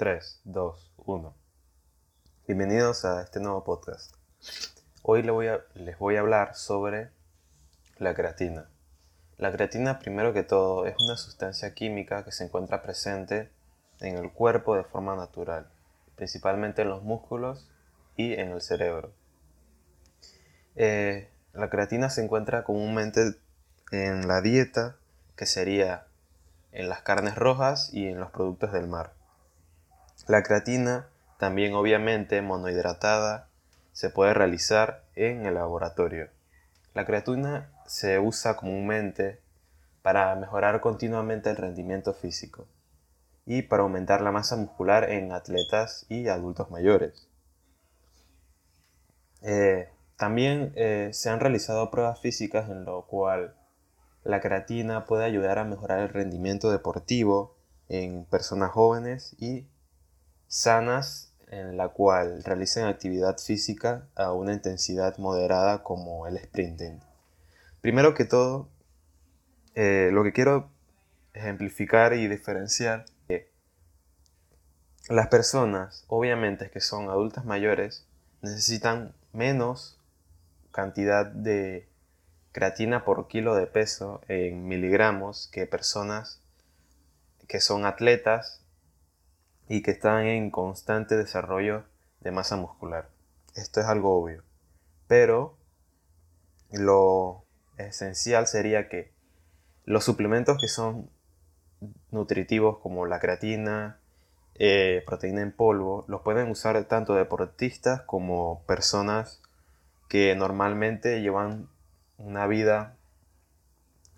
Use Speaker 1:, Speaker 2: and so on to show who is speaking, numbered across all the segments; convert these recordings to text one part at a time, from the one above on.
Speaker 1: 3, 2, 1. Bienvenidos a este nuevo podcast. Hoy les voy, a, hablar sobre la creatina. La creatina, primero que todo, es una sustancia química que se encuentra presente en el cuerpo de forma natural, principalmente en los músculos y en el cerebro. Eh, la creatina se encuentra comúnmente en la dieta, que sería en las carnes rojas y en los productos del mar. La creatina, también obviamente monohidratada, se puede realizar en el laboratorio. La creatina se usa comúnmente para mejorar continuamente el rendimiento físico y para aumentar la masa muscular en atletas y adultos mayores. Eh, también eh, se han realizado pruebas físicas en lo cual la creatina puede ayudar a mejorar el rendimiento deportivo en personas jóvenes y sanas en la cual realicen actividad física a una intensidad moderada como el sprinting. Primero que todo, eh, lo que quiero ejemplificar y diferenciar es que las personas, obviamente que son adultas mayores, necesitan menos cantidad de creatina por kilo de peso en miligramos que personas que son atletas y que están en constante desarrollo de masa muscular. Esto es algo obvio. Pero lo esencial sería que los suplementos que son nutritivos como la creatina, eh, proteína en polvo, los pueden usar tanto deportistas como personas que normalmente llevan una vida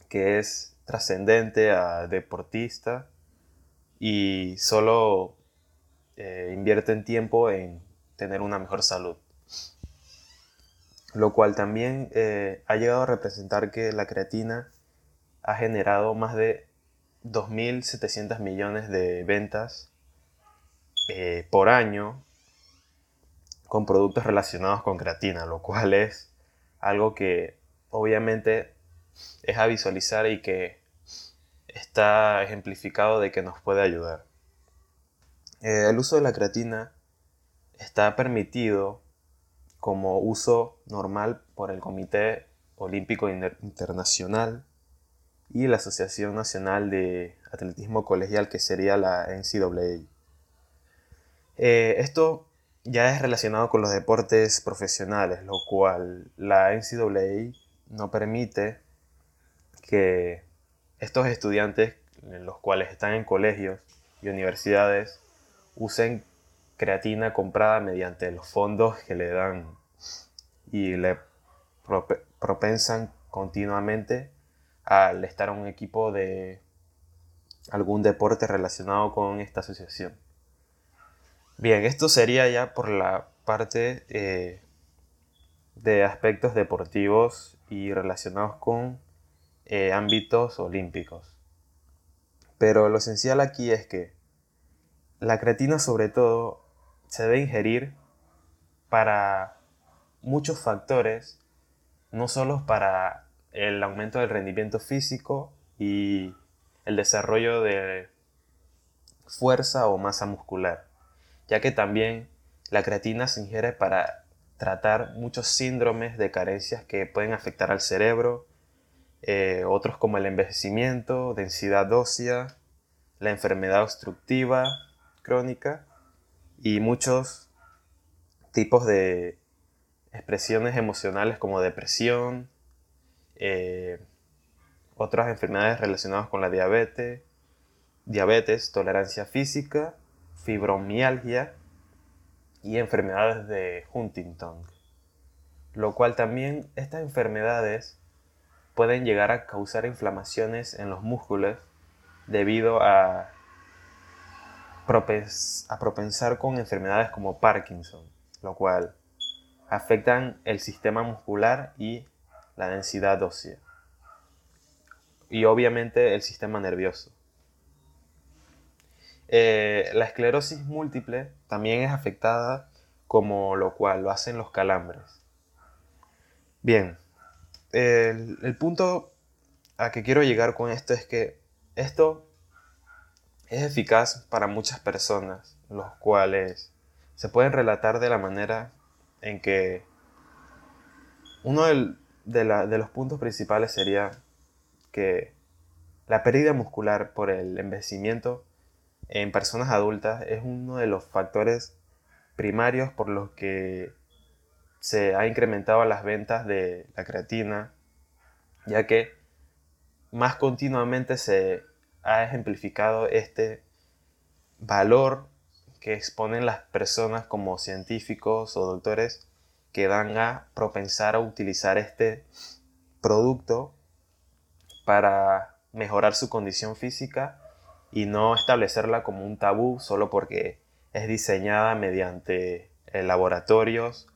Speaker 1: que es trascendente a deportista y solo eh, invierten tiempo en tener una mejor salud. Lo cual también eh, ha llegado a representar que la creatina ha generado más de 2.700 millones de ventas eh, por año con productos relacionados con creatina, lo cual es algo que obviamente es a visualizar y que está ejemplificado de que nos puede ayudar. Eh, el uso de la creatina está permitido como uso normal por el Comité Olímpico Internacional y la Asociación Nacional de Atletismo Colegial, que sería la NCAA. Eh, esto ya es relacionado con los deportes profesionales, lo cual la NCAA no permite que estos estudiantes, los cuales están en colegios y universidades, usen creatina comprada mediante los fondos que le dan y le propensan continuamente al estar un equipo de algún deporte relacionado con esta asociación. Bien, esto sería ya por la parte eh, de aspectos deportivos y relacionados con eh, ámbitos olímpicos. Pero lo esencial aquí es que la creatina sobre todo se debe ingerir para muchos factores, no solo para el aumento del rendimiento físico y el desarrollo de fuerza o masa muscular, ya que también la creatina se ingiere para tratar muchos síndromes de carencias que pueden afectar al cerebro, eh, otros como el envejecimiento, densidad ósea, la enfermedad obstructiva crónica y muchos tipos de expresiones emocionales como depresión, eh, otras enfermedades relacionadas con la diabetes, diabetes, tolerancia física, fibromialgia y enfermedades de Huntington, lo cual también estas enfermedades pueden llegar a causar inflamaciones en los músculos debido a, a propensar con enfermedades como Parkinson, lo cual afectan el sistema muscular y la densidad ósea y obviamente el sistema nervioso. Eh, la esclerosis múltiple también es afectada como lo cual lo hacen los calambres. Bien, el, punto a que quiero llegar con esto es que esto es eficaz para muchas personas, los cuales se pueden relatar de la manera en que uno de, de los puntos principales sería que la pérdida muscular por el envejecimiento en personas adultas es uno de los factores primarios por los que se ha incrementado las ventas de la creatina, ya que más continuamente se ha ejemplificado este valor que exponen las personas como científicos o doctores que van a propensar a utilizar este producto para mejorar su condición física y no establecerla como un tabú solo porque es diseñada mediante eh, laboratorios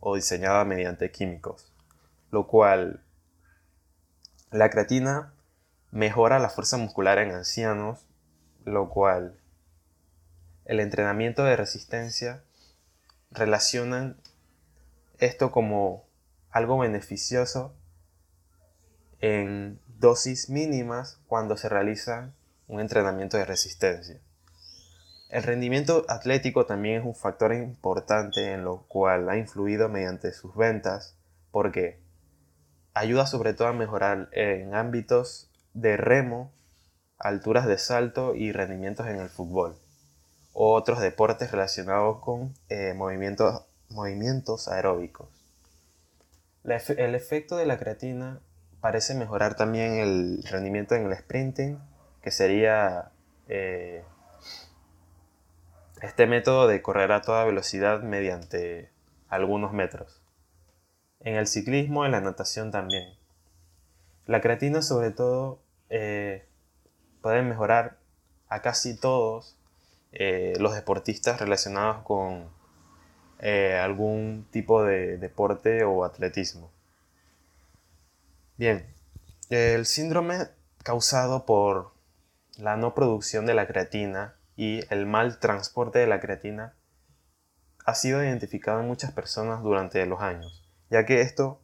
Speaker 1: o diseñada mediante químicos. Lo cual, la creatina mejora la fuerza muscular en ancianos, lo cual el entrenamiento de resistencia relacionan esto como algo beneficioso en dosis mínimas cuando se realiza un entrenamiento de resistencia. El rendimiento atlético también es un factor importante en lo cual ha influido mediante sus ventas porque ayuda sobre todo a mejorar en ámbitos de remo, alturas de salto y rendimientos en el fútbol o otros deportes relacionados con eh, movimientos, movimientos aeróbicos. el efecto de la creatina parece mejorar también el rendimiento en el sprinting, que sería eh, este método de correr a toda velocidad mediante algunos metros. En el ciclismo, en la natación también. La creatina sobre todo eh, puede mejorar a casi todos eh, los deportistas relacionados con eh, algún tipo de deporte o atletismo. Bien, el síndrome causado por la no producción de la creatina y el mal transporte de la creatina ha sido identificado en muchas personas durante los años, ya que esto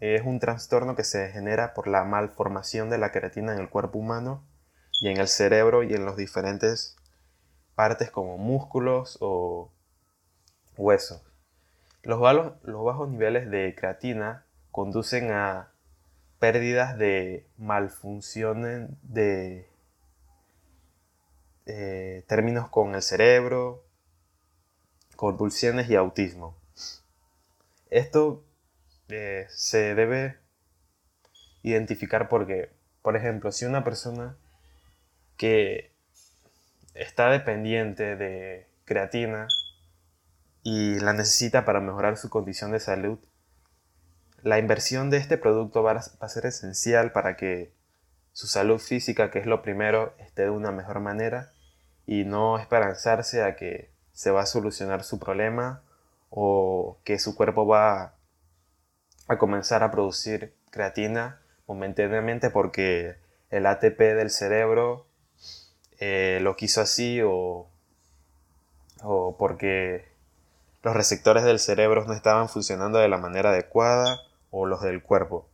Speaker 1: es un trastorno que se genera por la malformación de la creatina en el cuerpo humano y en el cerebro y en los diferentes partes como músculos o huesos. Los, los bajos niveles de creatina conducen a pérdidas de malfunciones de eh, términos con el cerebro, convulsiones y autismo. Esto eh, se debe identificar porque, por ejemplo, si una persona que está dependiente de creatina y la necesita para mejorar su condición de salud, la inversión de este producto va a ser esencial para que su salud física, que es lo primero, esté de una mejor manera y no esperanzarse a que se va a solucionar su problema o que su cuerpo va a comenzar a producir creatina momentáneamente porque el ATP del cerebro eh, lo quiso así o, o porque los receptores del cerebro no estaban funcionando de la manera adecuada o los del cuerpo.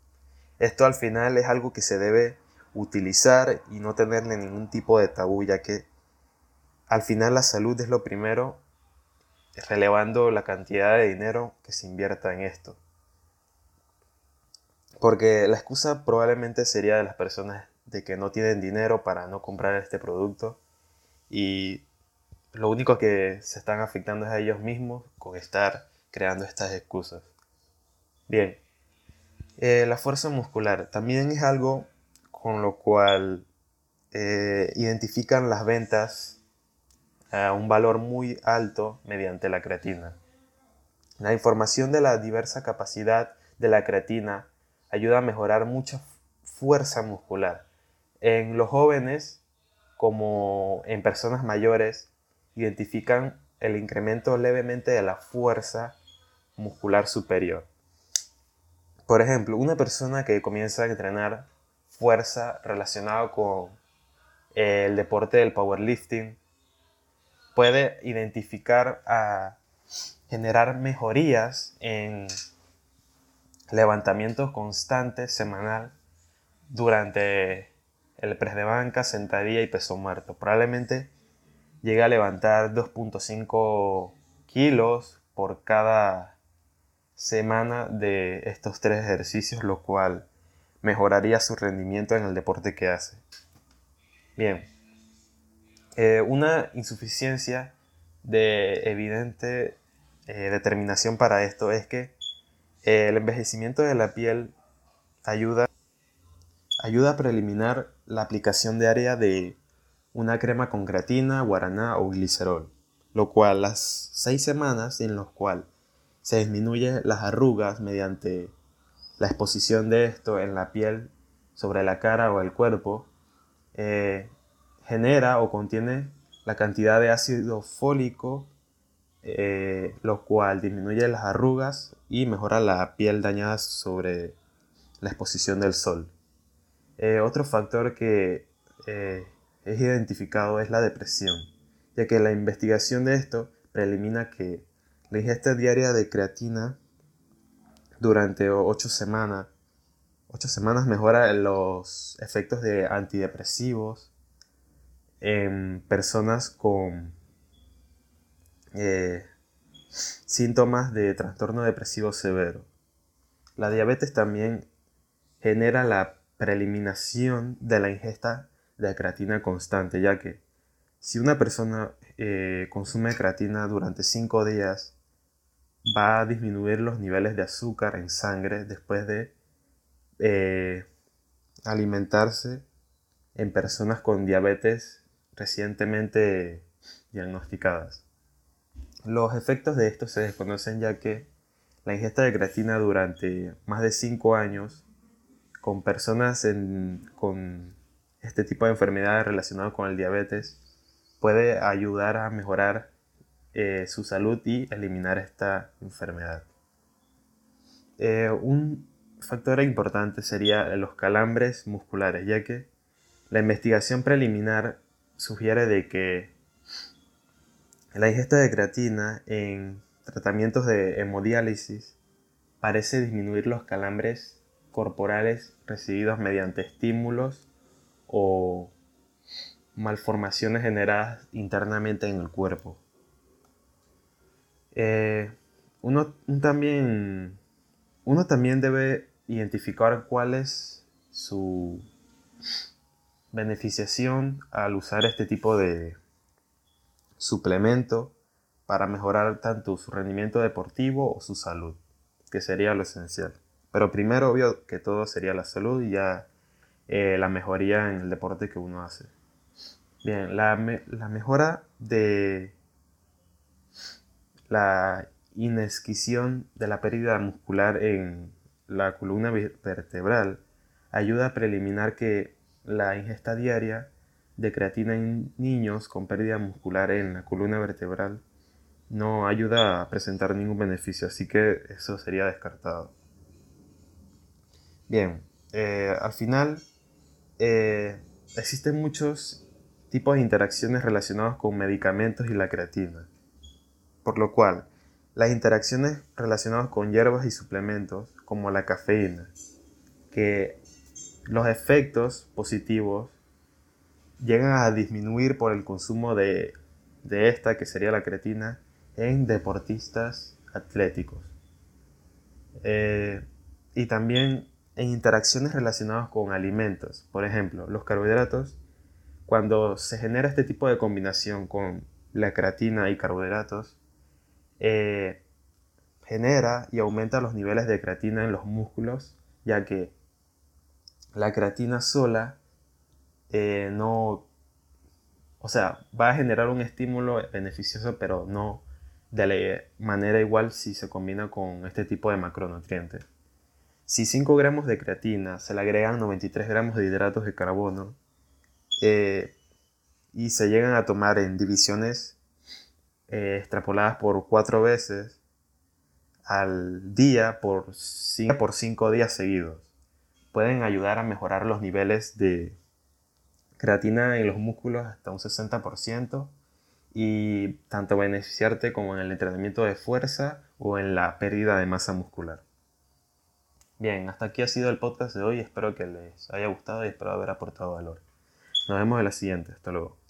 Speaker 1: Esto al final es algo que se debe utilizar y no tenerle ningún tipo de tabú, ya que al final la salud es lo primero, relevando la cantidad de dinero que se invierta en esto. Porque la excusa probablemente sería de las personas de que no tienen dinero para no comprar este producto y lo único que se están afectando es a ellos mismos con estar creando estas excusas. Bien, eh, la fuerza muscular también es algo con lo cual eh, identifican las ventas a un valor muy alto mediante la creatina. La información de la diversa capacidad de la creatina ayuda a mejorar mucha fuerza muscular. En los jóvenes, como en personas mayores, identifican el incremento levemente de la fuerza muscular superior. Por ejemplo, una persona que comienza a entrenar fuerza relacionado con el deporte del powerlifting puede identificar a generar mejorías en levantamientos constantes semanal durante el press de banca, sentadilla y peso muerto. Probablemente llega a levantar 2.5 kilos por cada semana de estos tres ejercicios, lo cual mejoraría su rendimiento en el deporte que hace. Bien, eh, una insuficiencia de evidente eh, determinación para esto es que el envejecimiento de la piel ayuda, ayuda a preliminar la aplicación diaria de una crema con creatina, guaraná o glicerol, lo cual las seis semanas en las cuales se disminuye las arrugas mediante la exposición de esto en la piel sobre la cara o el cuerpo, eh, genera o contiene la cantidad de ácido fólico, eh, lo cual disminuye las arrugas y mejora la piel dañada sobre la exposición del sol. Eh, otro factor que es identificado es la depresión, ya que la investigación de esto preelimina que la ingesta diaria de creatina durante 8 semanas. 8 semanas mejora los efectos de antidepresivos en personas con eh, síntomas de trastorno depresivo severo. La diabetes también genera la preeliminación de la ingesta de creatina constante, ya que si una persona eh, consume creatina durante 5 días, va a disminuir los niveles de azúcar en sangre después de eh, alimentarse en personas con diabetes recientemente diagnosticadas. Los efectos de esto se desconocen ya que la ingesta de creatina durante más de 5 años con personas con este tipo de enfermedades relacionadas con el diabetes puede ayudar a mejorar eh, su salud y eliminar esta enfermedad. Eh, un factor importante sería los calambres musculares, ya que la investigación preliminar sugiere de que la ingesta de creatina en tratamientos de hemodiálisis parece disminuir los calambres corporales recibidos mediante estímulos o malformaciones generadas internamente en el cuerpo. Eh, uno, también, uno también debe identificar cuál es su beneficiación al usar este tipo de suplemento para mejorar tanto su rendimiento deportivo o su salud, que sería lo esencial. Pero primero, obvio que todo sería la salud y ya eh, la mejoría en el deporte que uno hace. Bien, la, la mejora de la inesquisición de la pérdida muscular en la columna vertebral ayuda a preliminar que la ingesta diaria de creatina en niños con pérdida muscular en la columna vertebral no ayuda a presentar ningún beneficio, así que eso sería descartado. Bien, eh, al final eh, existen muchos tipos de interacciones relacionados con medicamentos y la creatina por lo cual las interacciones relacionadas con hierbas y suplementos, como la cafeína, que los efectos positivos llegan a disminuir por el consumo de, esta, que sería la creatina, en deportistas atléticos. Eh, y también en interacciones relacionadas con alimentos. Por ejemplo, los carbohidratos, cuando se genera este tipo de combinación con la creatina y carbohidratos, eh, genera y aumenta los niveles de creatina en los músculos, ya que la creatina sola eh, no, o sea, va a generar un estímulo beneficioso, pero no de la manera igual si se combina con este tipo de macronutrientes. Si 5 gramos de creatina se le agregan 93 gramos de hidratos de carbono eh, y se llegan a tomar en divisiones eh, extrapoladas por cuatro veces al día por cinco, por cinco días seguidos. Pueden ayudar a mejorar los niveles de creatina en los músculos hasta un 60% y tanto beneficiarte como en el entrenamiento de fuerza o en la pérdida de masa muscular. Bien, hasta aquí ha sido el podcast de hoy. Espero que les haya gustado y espero haber aportado valor. Nos vemos en la siguiente. Hasta luego.